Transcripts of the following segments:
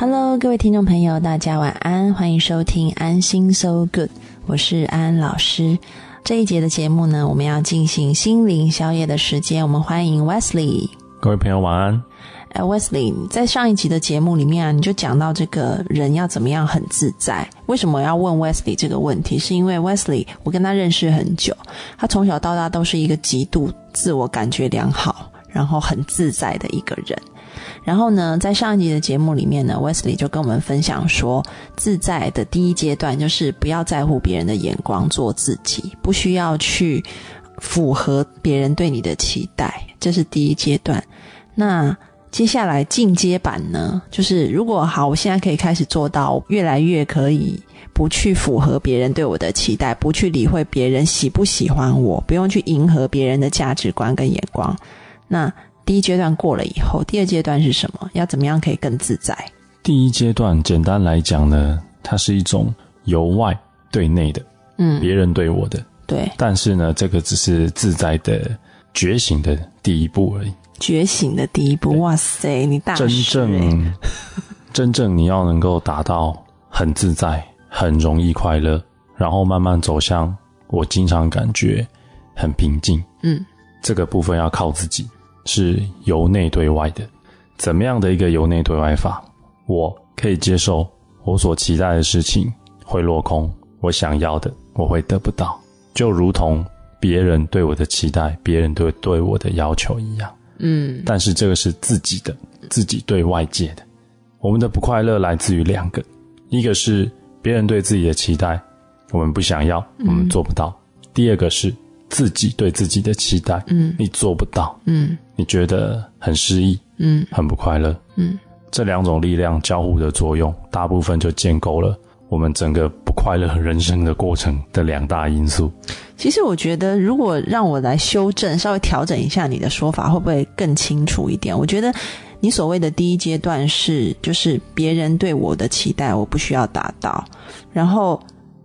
Hello，各位听众朋友，大家晚安，欢迎收听安心 So Good，我是安安老师。这一节的节目呢，我们要进行心灵宵夜的时间，我们欢迎 Wesley。各位朋友晚安。哎，Wesley，在上一集的节目里面啊，你就讲到这个人要怎么样很自在。为什么要问 Wesley 这个问题？是因为 Wesley 我跟他认识很久，他从小到大都是一个极度自我感觉良好，然后很自在的一个人。然后呢，在上一集的节目里面呢，Wesley 就跟我们分享说，自在的第一阶段就是不要在乎别人的眼光，做自己，不需要去符合别人对你的期待，这是第一阶段。那接下来进阶版呢，就是如果好，我现在可以开始做到越来越可以不去符合别人对我的期待，不去理会别人喜不喜欢我，不用去迎合别人的价值观跟眼光。那第一阶段过了以后，第二阶段是什么？要怎么样可以更自在？第一阶段简单来讲呢，它是一种由外对内的，嗯，别人对我的，对。但是呢，这个只是自在的觉醒的第一步而已。觉醒的第一步，哇塞！你大真正 真正你要能够达到很自在、很容易快乐，然后慢慢走向我经常感觉很平静。嗯，这个部分要靠自己，是由内对外的。怎么样的一个由内对外法？我可以接受我所期待的事情会落空，我想要的我会得不到，就如同别人对我的期待、别人对对我的要求一样。嗯，但是这个是自己的，自己对外界的。我们的不快乐来自于两个，一个是别人对自己的期待，我们不想要，我们做不到；第二个是自己对自己的期待，嗯，你做不到，嗯，你觉得很失意，嗯，很不快乐，嗯，这两种力量交互的作用，大部分就建构了。我们整个不快乐人生的过程的两大因素，其实我觉得，如果让我来修正、稍微调整一下你的说法，会不会更清楚一点？我觉得你所谓的第一阶段是，就是别人对我的期待，我不需要达到，然后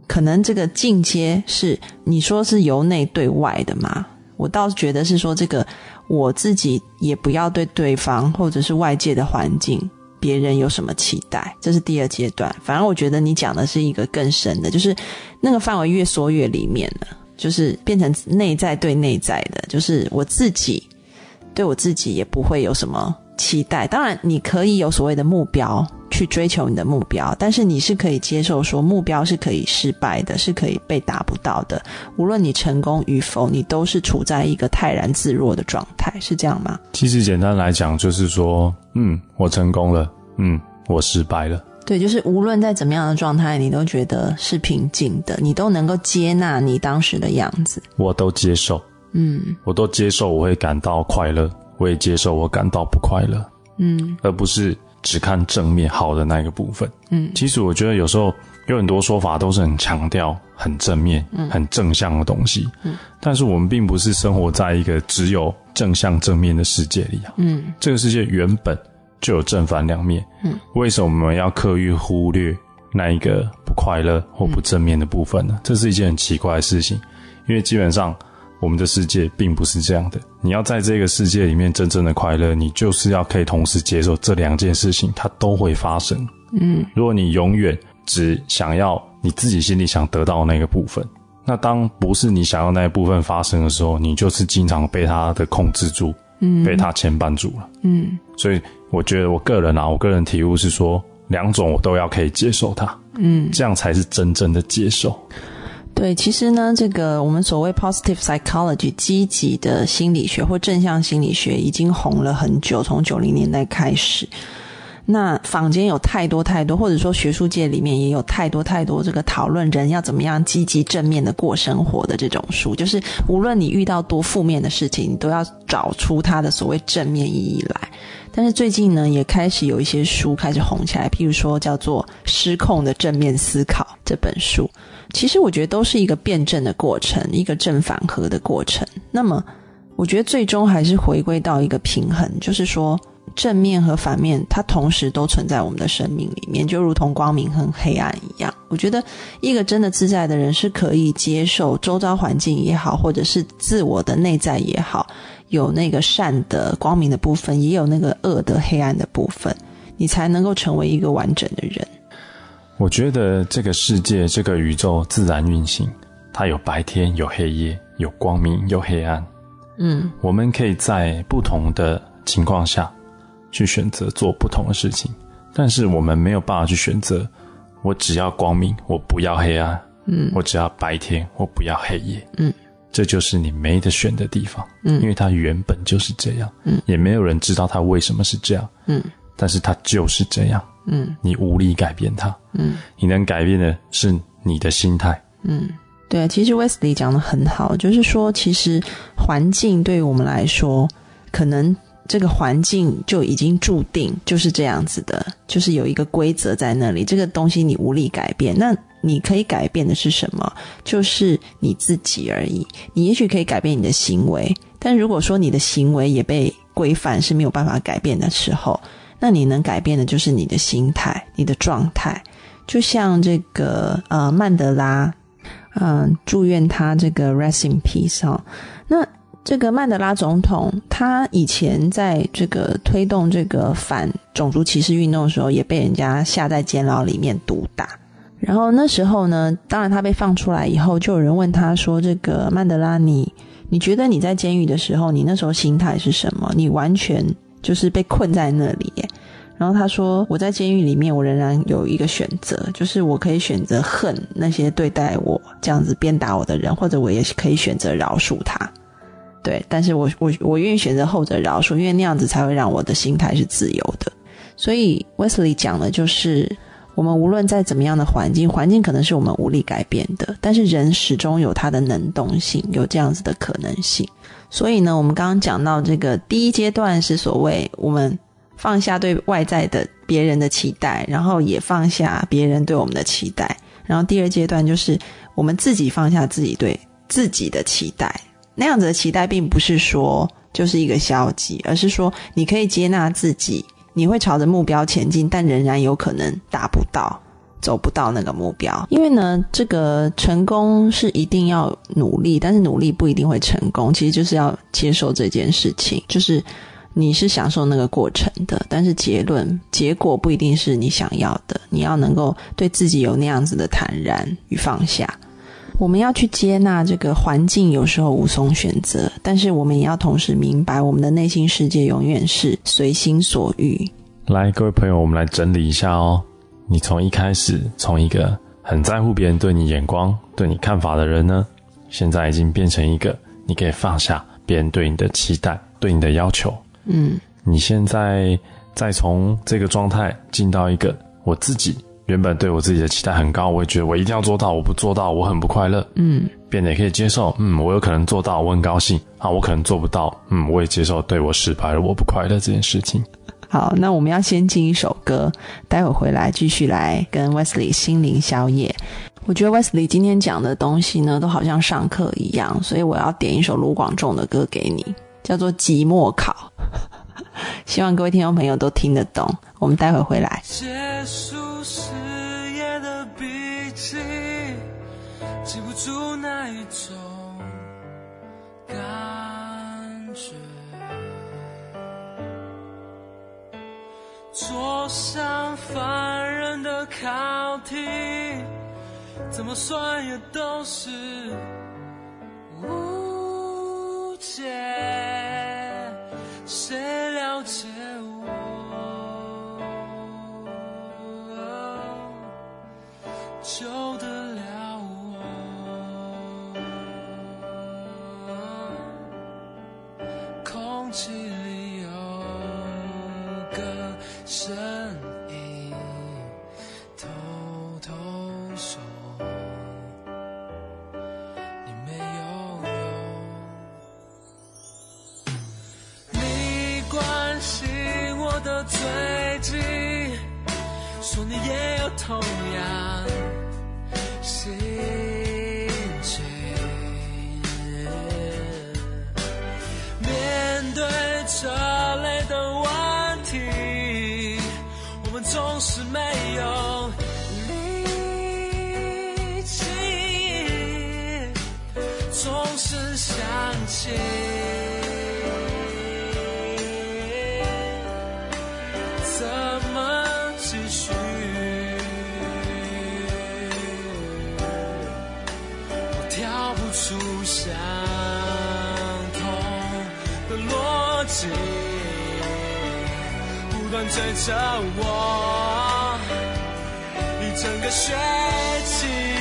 可能这个进阶是你说是由内对外的嘛？我倒是觉得是说，这个我自己也不要对对方或者是外界的环境。别人有什么期待，这是第二阶段。反而我觉得你讲的是一个更深的，就是那个范围越缩越里面了，就是变成内在对内在的，就是我自己对我自己也不会有什么。期待，当然你可以有所谓的目标去追求你的目标，但是你是可以接受说目标是可以失败的，是可以被达不到的。无论你成功与否，你都是处在一个泰然自若的状态，是这样吗？其实简单来讲，就是说，嗯，我成功了，嗯，我失败了。对，就是无论在怎么样的状态，你都觉得是平静的，你都能够接纳你当时的样子。我都接受，嗯，我都接受，我会感到快乐。我也接受我感到不快乐，嗯，而不是只看正面好的那一个部分，嗯。其实我觉得有时候有很多说法都是很强调很正面、很正向的东西，嗯。但是我们并不是生活在一个只有正向正面的世界里啊，嗯。这个世界原本就有正反两面，嗯。为什么我们要刻意忽略那一个不快乐或不正面的部分呢？这是一件很奇怪的事情，因为基本上。我们的世界并不是这样的。你要在这个世界里面真正的快乐，你就是要可以同时接受这两件事情，它都会发生。嗯，如果你永远只想要你自己心里想得到那个部分，那当不是你想要那一部分发生的时候，你就是经常被它的控制住，嗯，被它牵绊住了。嗯，所以我觉得我个人啊，我个人体悟是说，两种我都要可以接受它，嗯，这样才是真正的接受。对，其实呢，这个我们所谓 positive psychology 积极的心理学或正向心理学已经红了很久，从九零年代开始。那坊间有太多太多，或者说学术界里面也有太多太多这个讨论人要怎么样积极正面的过生活的这种书，就是无论你遇到多负面的事情，你都要找出它的所谓正面意义来。但是最近呢，也开始有一些书开始红起来，譬如说叫做《失控的正面思考》这本书。其实我觉得都是一个辩证的过程，一个正反合的过程。那么，我觉得最终还是回归到一个平衡，就是说正面和反面它同时都存在我们的生命里面，就如同光明和黑暗一样。我觉得一个真的自在的人是可以接受周遭环境也好，或者是自我的内在也好，有那个善的光明的部分，也有那个恶的黑暗的部分。你才能够成为一个完整的人。我觉得这个世界，这个宇宙自然运行，它有白天，有黑夜，有光明，有黑暗。嗯，我们可以在不同的情况下去选择做不同的事情，但是我们没有办法去选择，我只要光明，我不要黑暗。嗯，我只要白天，我不要黑夜。嗯，这就是你没得选的地方。嗯，因为它原本就是这样。嗯，也没有人知道它为什么是这样。嗯，但是它就是这样。嗯，你无力改变它。嗯，你能改变的是你的心态。嗯，对，其实 Wesley 讲的很好，就是说，其实环境对于我们来说，可能这个环境就已经注定就是这样子的，就是有一个规则在那里，这个东西你无力改变。那你可以改变的是什么？就是你自己而已。你也许可以改变你的行为，但如果说你的行为也被规范是没有办法改变的时候。那你能改变的就是你的心态、你的状态。就像这个呃曼德拉，嗯，祝愿他这个 rest in peace 哈。那这个曼德拉总统，他以前在这个推动这个反种族歧视运动的时候，也被人家下在监牢里面毒打。然后那时候呢，当然他被放出来以后，就有人问他说：“这个曼德拉，你你觉得你在监狱的时候，你那时候心态是什么？你完全？”就是被困在那里，然后他说：“我在监狱里面，我仍然有一个选择，就是我可以选择恨那些对待我这样子鞭打我的人，或者我也是可以选择饶恕他。对，但是我我我愿意选择后者饶恕，因为那样子才会让我的心态是自由的。所以 Wesley 讲的就是，我们无论在怎么样的环境，环境可能是我们无力改变的，但是人始终有他的能动性，有这样子的可能性。”所以呢，我们刚刚讲到这个第一阶段是所谓我们放下对外在的别人的期待，然后也放下别人对我们的期待。然后第二阶段就是我们自己放下自己对自己的期待。那样子的期待并不是说就是一个消极，而是说你可以接纳自己，你会朝着目标前进，但仍然有可能达不到。走不到那个目标，因为呢，这个成功是一定要努力，但是努力不一定会成功。其实就是要接受这件事情，就是你是享受那个过程的，但是结论结果不一定是你想要的。你要能够对自己有那样子的坦然与放下。我们要去接纳这个环境，有时候无从选择，但是我们也要同时明白，我们的内心世界永远是随心所欲。来，各位朋友，我们来整理一下哦。你从一开始从一个很在乎别人对你眼光、对你看法的人呢，现在已经变成一个你可以放下别人对你的期待、对你的要求。嗯，你现在再从这个状态进到一个我自己原本对我自己的期待很高，我也觉得我一定要做到，我不做到我很不快乐。嗯，变得也可以接受。嗯，我有可能做到，我很高兴。啊，我可能做不到。嗯，我也接受对我失败了，我不快乐这件事情。好，那我们要先进一首歌，待会回来继续来跟 Wesley 心灵宵夜。我觉得 Wesley 今天讲的东西呢，都好像上课一样，所以我要点一首卢广仲的歌给你，叫做《寂寞考》，希望各位听众朋友都听得懂。我们待会回来。结束誓言的笔记，记不住那一种桌上烦人的考题，怎么算也都是无解。谁了解我？救得了我？空气。同样心情。面对这类的问题。我们总是没有不断追着我一整个学期。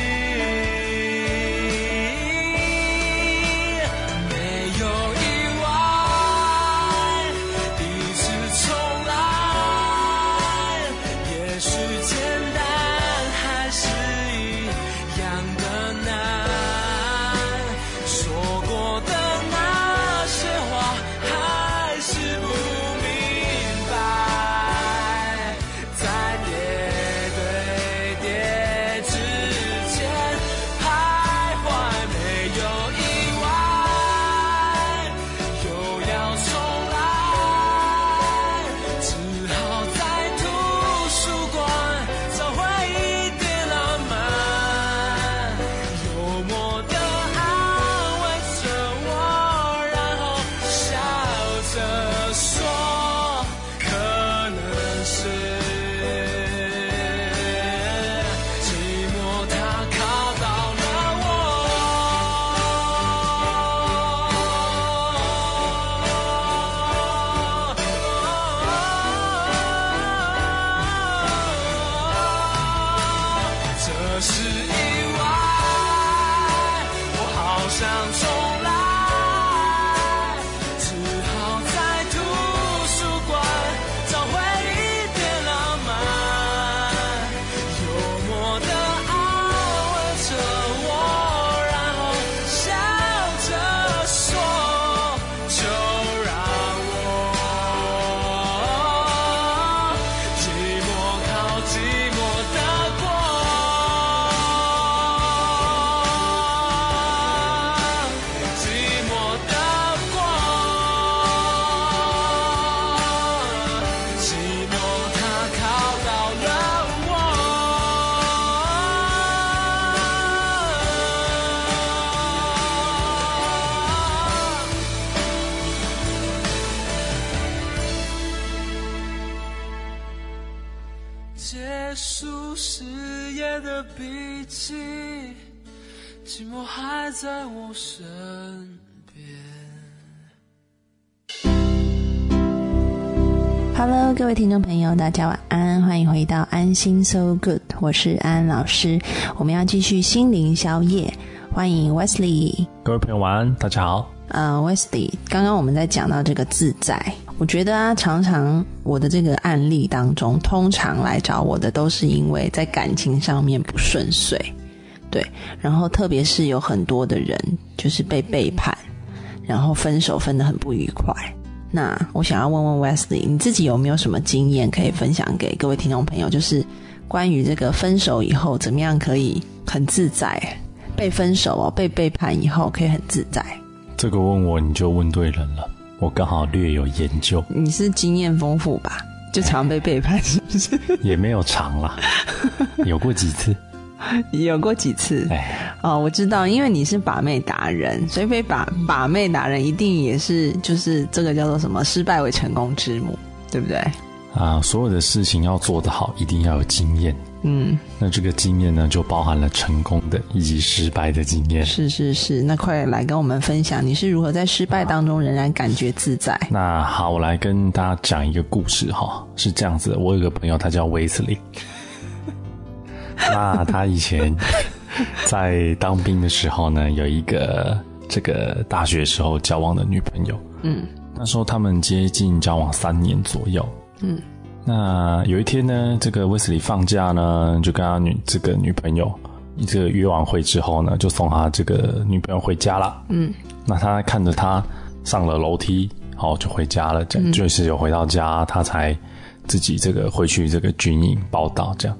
在我身边。Hello，各位听众朋友，大家晚安，欢迎回到安心 So Good，我是安老师，我们要继续心灵宵夜，欢迎 Wesley。各位朋友晚安，大家好。呃，Wesley，刚刚我们在讲到这个自在，我觉得啊，常常我的这个案例当中，通常来找我的都是因为在感情上面不顺遂。对，然后特别是有很多的人就是被背叛，然后分手分得很不愉快。那我想要问问 Wesley，你自己有没有什么经验可以分享给各位听众朋友？就是关于这个分手以后怎么样可以很自在？被分手哦，被背叛以后可以很自在？这个问我你就问对人了，我刚好略有研究。你是经验丰富吧？就常被背叛是不是？也没有常啦，有过几次。有过几次？哦，我知道，因为你是把妹达人，所以被把把妹达人一定也是就是这个叫做什么？失败为成功之母，对不对？啊，所有的事情要做得好，一定要有经验。嗯，那这个经验呢，就包含了成功的以及失败的经验。是是是，那快来跟我们分享，你是如何在失败当中仍然感觉自在？那好，我来跟大家讲一个故事哈，是这样子的，我有个朋友，他叫威斯利。那他以前在当兵的时候呢，有一个这个大学时候交往的女朋友。嗯，那时候他们接近交往三年左右。嗯，那有一天呢，这个威斯利放假呢，就跟他女这个女朋友这个约完会之后呢，就送他这个女朋友回家了。嗯，那他看着他上了楼梯，好就回家了。这样就是有回到家，他才自己这个回去这个军营报道这样。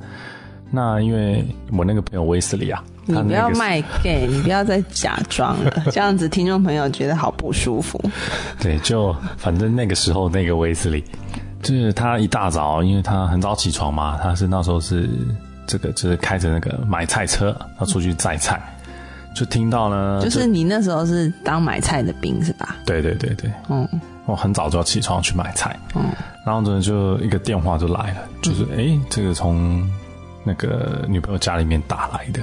那因为我那个朋友威斯利啊，你不要卖 gay，你不要再假装了，这样子听众朋友觉得好不舒服。对，就反正那个时候那个威斯利，就是他一大早，因为他很早起床嘛，他是那时候是这个就是开着那个买菜车，他出去摘菜，就听到呢，就是你那时候是当买菜的兵是吧？对对对对，嗯，我很早就要起床去买菜，嗯，然后呢，就一个电话就来了，就是哎，这个从那个女朋友家里面打来的，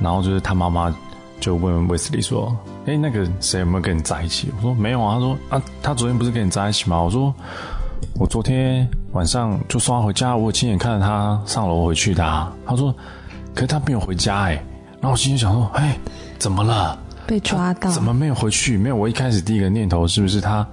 然后就是他妈妈就问威斯利说，哎，那个谁有没有跟你在一起？我说没有啊，他说啊，他昨天不是跟你在一起吗？我说我昨天晚上就送他回家，我亲眼看着他上楼回去的。他说，可是他没有回家哎，然后我心里想说，哎，怎么了？被抓到？怎么没有回去？没有，我一开始第一个念头是不是他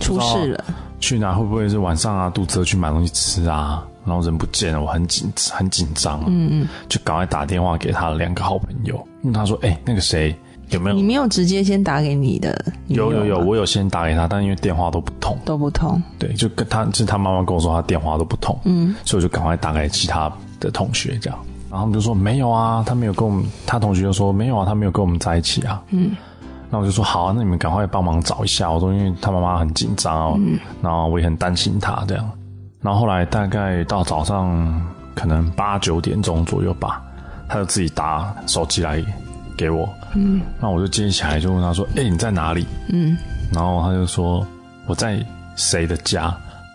出事了？去哪？会不会是晚上啊？肚子饿去买东西吃啊？然后人不见了，我很紧很紧张，嗯嗯，就赶快打电话给他的两个好朋友，问他说：“哎，那个谁有没有？”你没有直接先打给你的？有有有，我有先打给他，但因为电话都不通，都不通。对，就跟他，就是他妈妈跟我说他电话都不通，嗯，所以我就赶快打给其他的同学，这样，然后他们就说没有啊，他没有跟我们，他同学就说没有啊，他没有跟我们在一起啊，嗯。那我就说好啊，那你们赶快帮忙找一下。我说因为他妈妈很紧张哦，然后我也很担心他这样。然后后来大概到早上可能八九点钟左右吧，他就自己打手机来给我。嗯，那我就接起来就问他说：“哎，你在哪里？”嗯，然后他就说：“我在谁的家？”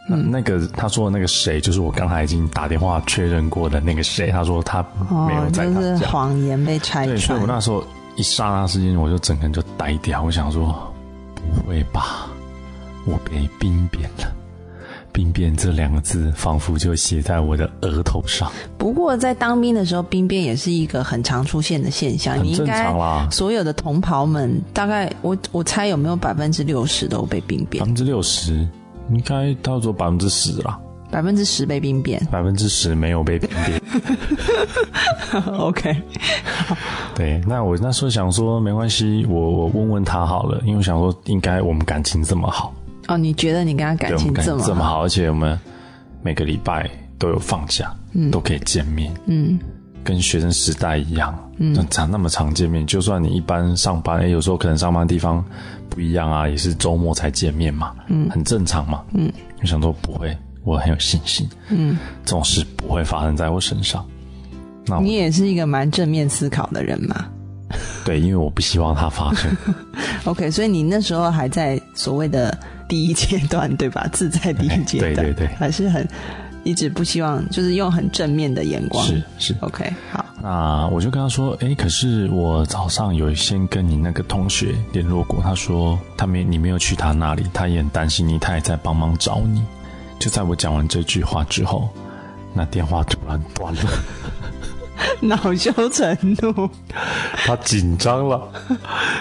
那那个他说的那个谁，就是我刚才已经打电话确认过的那个谁。他说他没有在他家，谎言被拆穿。对，所以我那时候。一刹那之间，我就整个人就呆掉。我想说，不会吧，我被兵变了？兵变这两个字，仿佛就写在我的额头上。不过，在当兵的时候，兵变也是一个很常出现的现象。很正常啦。所有的同袍们，大概我我猜有没有百分之六十都被兵变？百分之六十，应该到时候百分之十啦。百分之十被兵变，百分之十没有被兵变。OK，对，那我那时候想说没关系，我我问问他好了，因为我想说应该我们感情这么好。哦，你觉得你跟他感情这么这么好，而且我们每个礼拜都有放假，嗯，都可以见面，嗯，跟学生时代一样，嗯，常那么常见面，就算你一般上班，哎，有时候可能上班地方不一样啊，也是周末才见面嘛，嗯，很正常嘛，嗯，我想说不会。我很有信心，嗯，这种事不会发生在我身上。那你也是一个蛮正面思考的人嘛？对，因为我不希望它发生。OK，所以你那时候还在所谓的第一阶段，对吧？自在第一阶段，对对对，还是很一直不希望，就是用很正面的眼光。是是，OK，好。那我就跟他说：“哎，可是我早上有先跟你那个同学联络过，他说他没你没有去他那里，他也很担心你，他也在帮忙找你。”就在我讲完这句话之后，那电话突然断了，恼羞成怒，他紧张了，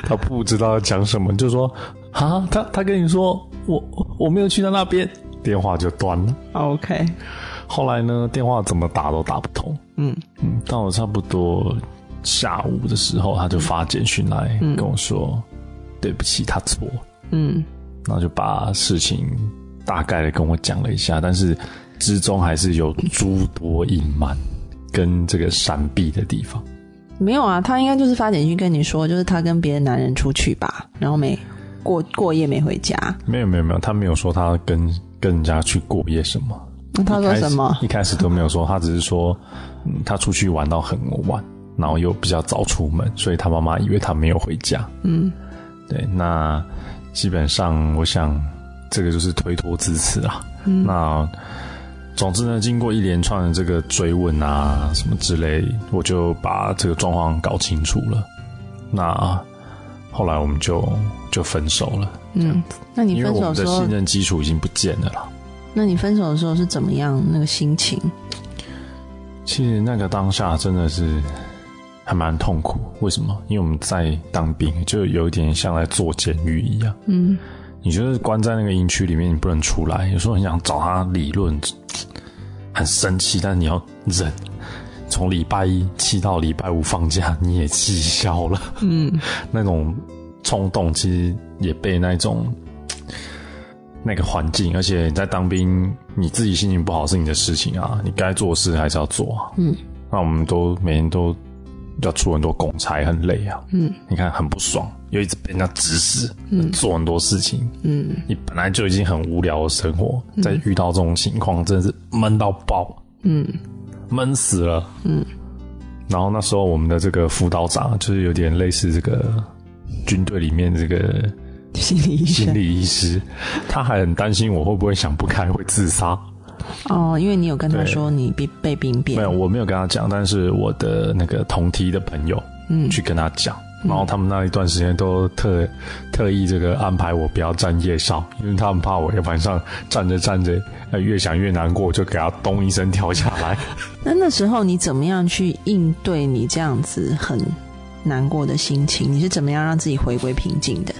他不知道要讲什么，就说啊，他他跟你说我我没有去到那边，电话就断了。OK，后来呢，电话怎么打都打不通。嗯嗯，到了差不多下午的时候，他就发简讯来跟我说，对不起，他错。嗯，然后就把事情。大概的跟我讲了一下，但是之中还是有诸多隐瞒跟这个闪避的地方。没有啊，他应该就是发简讯跟你说，就是他跟别的男人出去吧，然后没过过夜没回家。没有没有没有，他没有说他跟跟人家去过夜什么。那他说什么？一开始都没有说，他只是说，嗯，他出去玩到很晚，然后又比较早出门，所以他妈妈以为他没有回家。嗯，对，那基本上我想。这个就是推脱之词啊。那总之呢，经过一连串的这个追问啊，什么之类，我就把这个状况搞清楚了。那后来我们就就分手了。嗯，那你分手的信任基础已经不见了啦。那你分手的时候是怎么样？那个心情？其实那个当下真的是还蛮痛苦。为什么？因为我们在当兵，就有一点像在坐监狱一样。嗯。你就是关在那个营区里面，你不能出来。有时候很想找他理论，很生气，但是你要忍。从礼拜一气到礼拜五放假，你也气消了。嗯，那种冲动其实也被那种 那个环境，而且你在当兵，你自己心情不好是你的事情啊，你该做事还是要做啊。嗯，那我们都每天都。要出很多公差，很累啊。嗯，你看很不爽，又一直被人家指使，嗯，做很多事情。嗯，你本来就已经很无聊的生活，在遇到这种情况，真的是闷到爆。嗯，闷死了。嗯，然后那时候我们的这个辅导长，就是有点类似这个军队里面这个心理医生，心理医师，他还很担心我会不会想不开会自杀。哦，因为你有跟他说你被被病变，没有，我没有跟他讲，但是我的那个同梯的朋友，嗯，去跟他讲，然后他们那一段时间都特特意这个安排我不要站夜哨，因为他们怕我晚上站着站着，呃，越想越难过，就给他咚一声跳下来。那那时候你怎么样去应对你这样子很难过的心情？你是怎么样让自己回归平静的？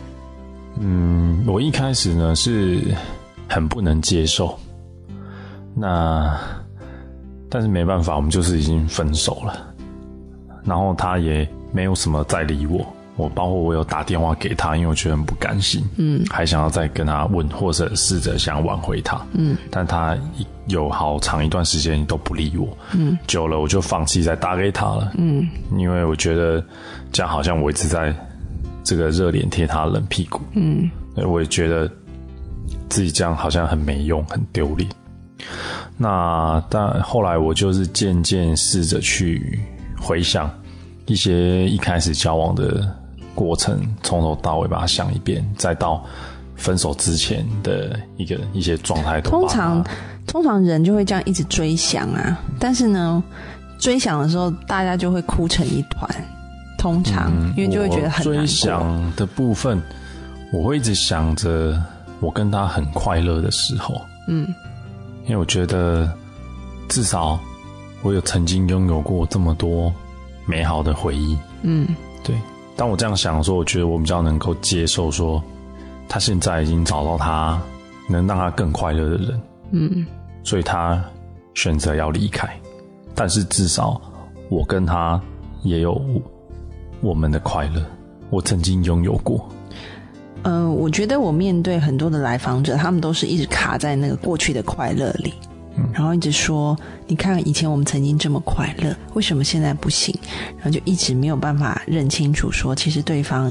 嗯，我一开始呢是很不能接受。那，但是没办法，我们就是已经分手了，然后他也没有什么再理我，我包括我有打电话给他，因为我觉得很不甘心，嗯，还想要再跟他问，或者试着想挽回他，嗯，但他有好长一段时间都不理我，嗯，久了我就放弃再打给他了，嗯，因为我觉得这样好像我一直在这个热脸贴他冷屁股，嗯，我也觉得自己这样好像很没用，很丢脸。那但后来我就是渐渐试着去回想一些一开始交往的过程，从头到尾把它想一遍，再到分手之前的一个一些状态。通常通常人就会这样一直追想啊，但是呢，追想的时候大家就会哭成一团。通常因为就会觉得很追想的部分，我会一直想着我跟他很快乐的时候，嗯。因为我觉得，至少我有曾经拥有过这么多美好的回忆。嗯，对。当我这样想的时候，我觉得我比较能够接受说，他现在已经找到他能让他更快乐的人。嗯，所以他选择要离开，但是至少我跟他也有我们的快乐，我曾经拥有过。嗯，我觉得我面对很多的来访者，他们都是一直卡在那个过去的快乐里，然后一直说：“你看以前我们曾经这么快乐，为什么现在不行？”然后就一直没有办法认清楚，说其实对方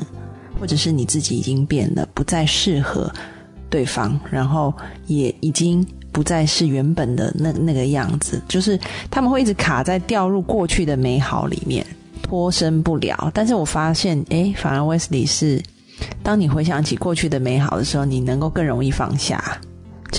或者是你自己已经变了，不再适合对方，然后也已经不再是原本的那那个样子。就是他们会一直卡在掉入过去的美好里面，脱身不了。但是我发现，哎，反而 Wesley 是。当你回想起过去的美好的时候，你能够更容易放下。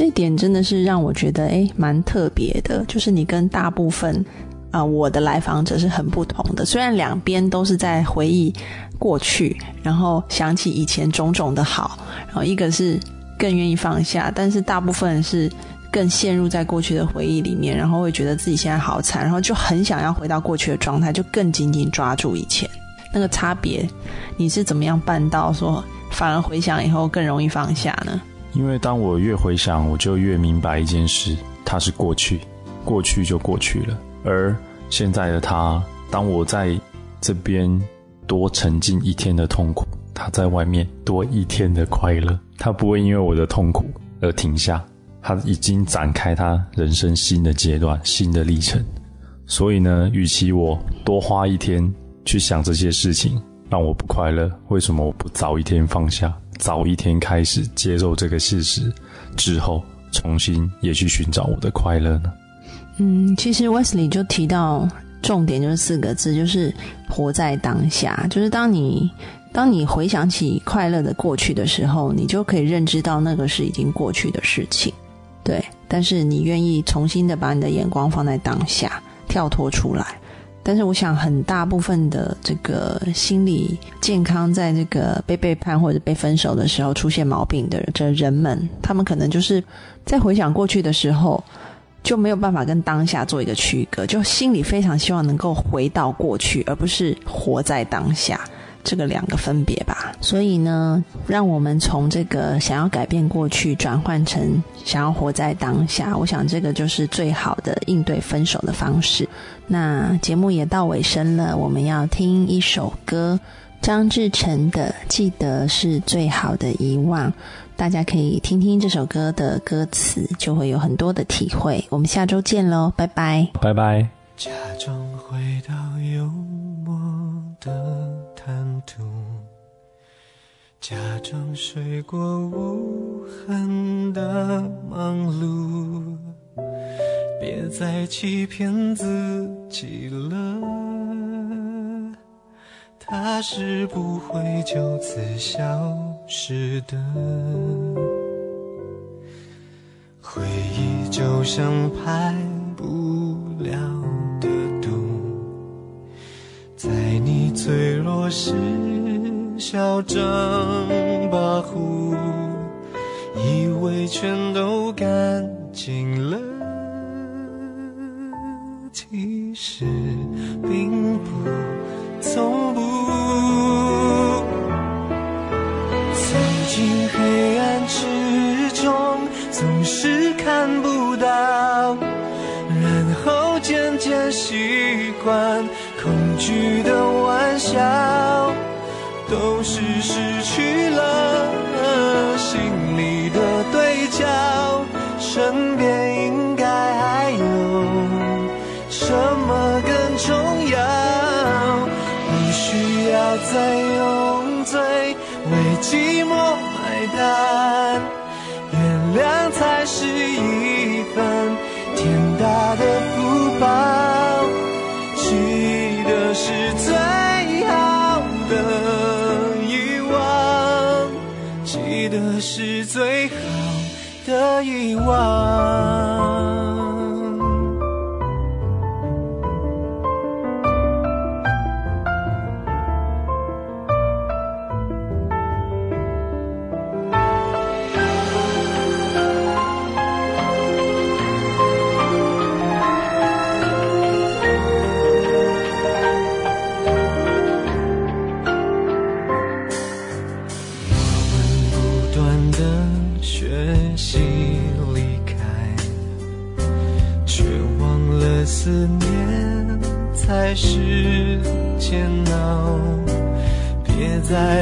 这点真的是让我觉得哎，蛮特别的。就是你跟大部分啊我的来访者是很不同的。虽然两边都是在回忆过去，然后想起以前种种的好，然后一个是更愿意放下，但是大部分是更陷入在过去的回忆里面，然后会觉得自己现在好惨，然后就很想要回到过去的状态，就更紧紧抓住以前。那个差别，你是怎么样办到说反而回想以后更容易放下呢？因为当我越回想，我就越明白一件事：它是过去，过去就过去了。而现在的他，当我在这边多沉浸一天的痛苦，他在外面多一天的快乐。他不会因为我的痛苦而停下，他已经展开他人生新的阶段、新的历程。所以呢，与其我多花一天。去想这些事情让我不快乐，为什么我不早一天放下，早一天开始接受这个事实，之后重新也去寻找我的快乐呢？嗯，其实 Wesley 就提到重点就是四个字，就是活在当下。就是当你当你回想起快乐的过去的时候，你就可以认知到那个是已经过去的事情，对。但是你愿意重新的把你的眼光放在当下，跳脱出来。但是我想，很大部分的这个心理健康，在这个被背叛或者被分手的时候出现毛病的这人们，他们可能就是在回想过去的时候，就没有办法跟当下做一个区隔，就心里非常希望能够回到过去，而不是活在当下。这个两个分别吧，所以呢，让我们从这个想要改变过去，转换成想要活在当下。我想这个就是最好的应对分手的方式。那节目也到尾声了，我们要听一首歌，张志成的《记得是最好的遗忘》，大家可以听听这首歌的歌词，就会有很多的体会。我们下周见喽，拜拜，拜拜。假装回到假装睡过无痕的忙碌，别再欺骗自己了。他是不会就此消失的。回忆就像排不了的毒，在你脆弱时嚣张跋扈，以为全都干净了，其实并不，从不。走进黑暗之中。总是看不到，然后渐渐习惯恐惧的玩笑，都是失去了心里的对家。是最好的遗忘。别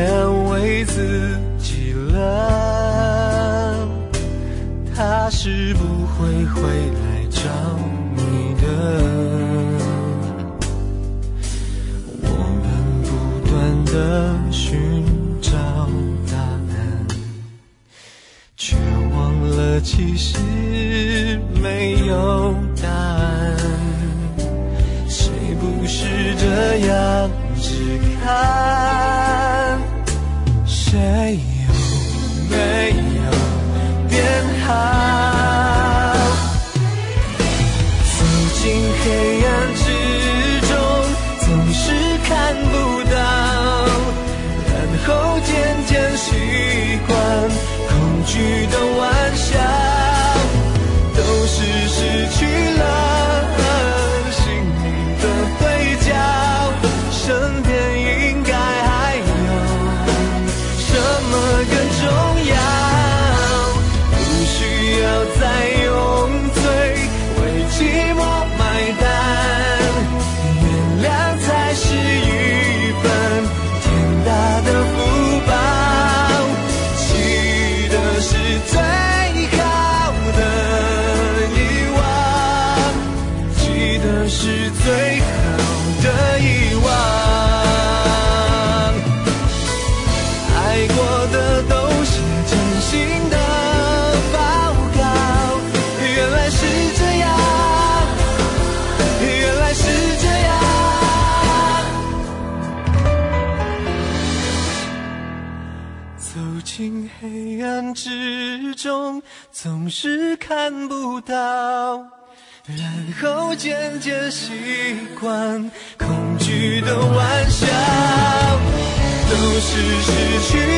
总是看不到，然后渐渐习惯恐惧的玩笑，都是失去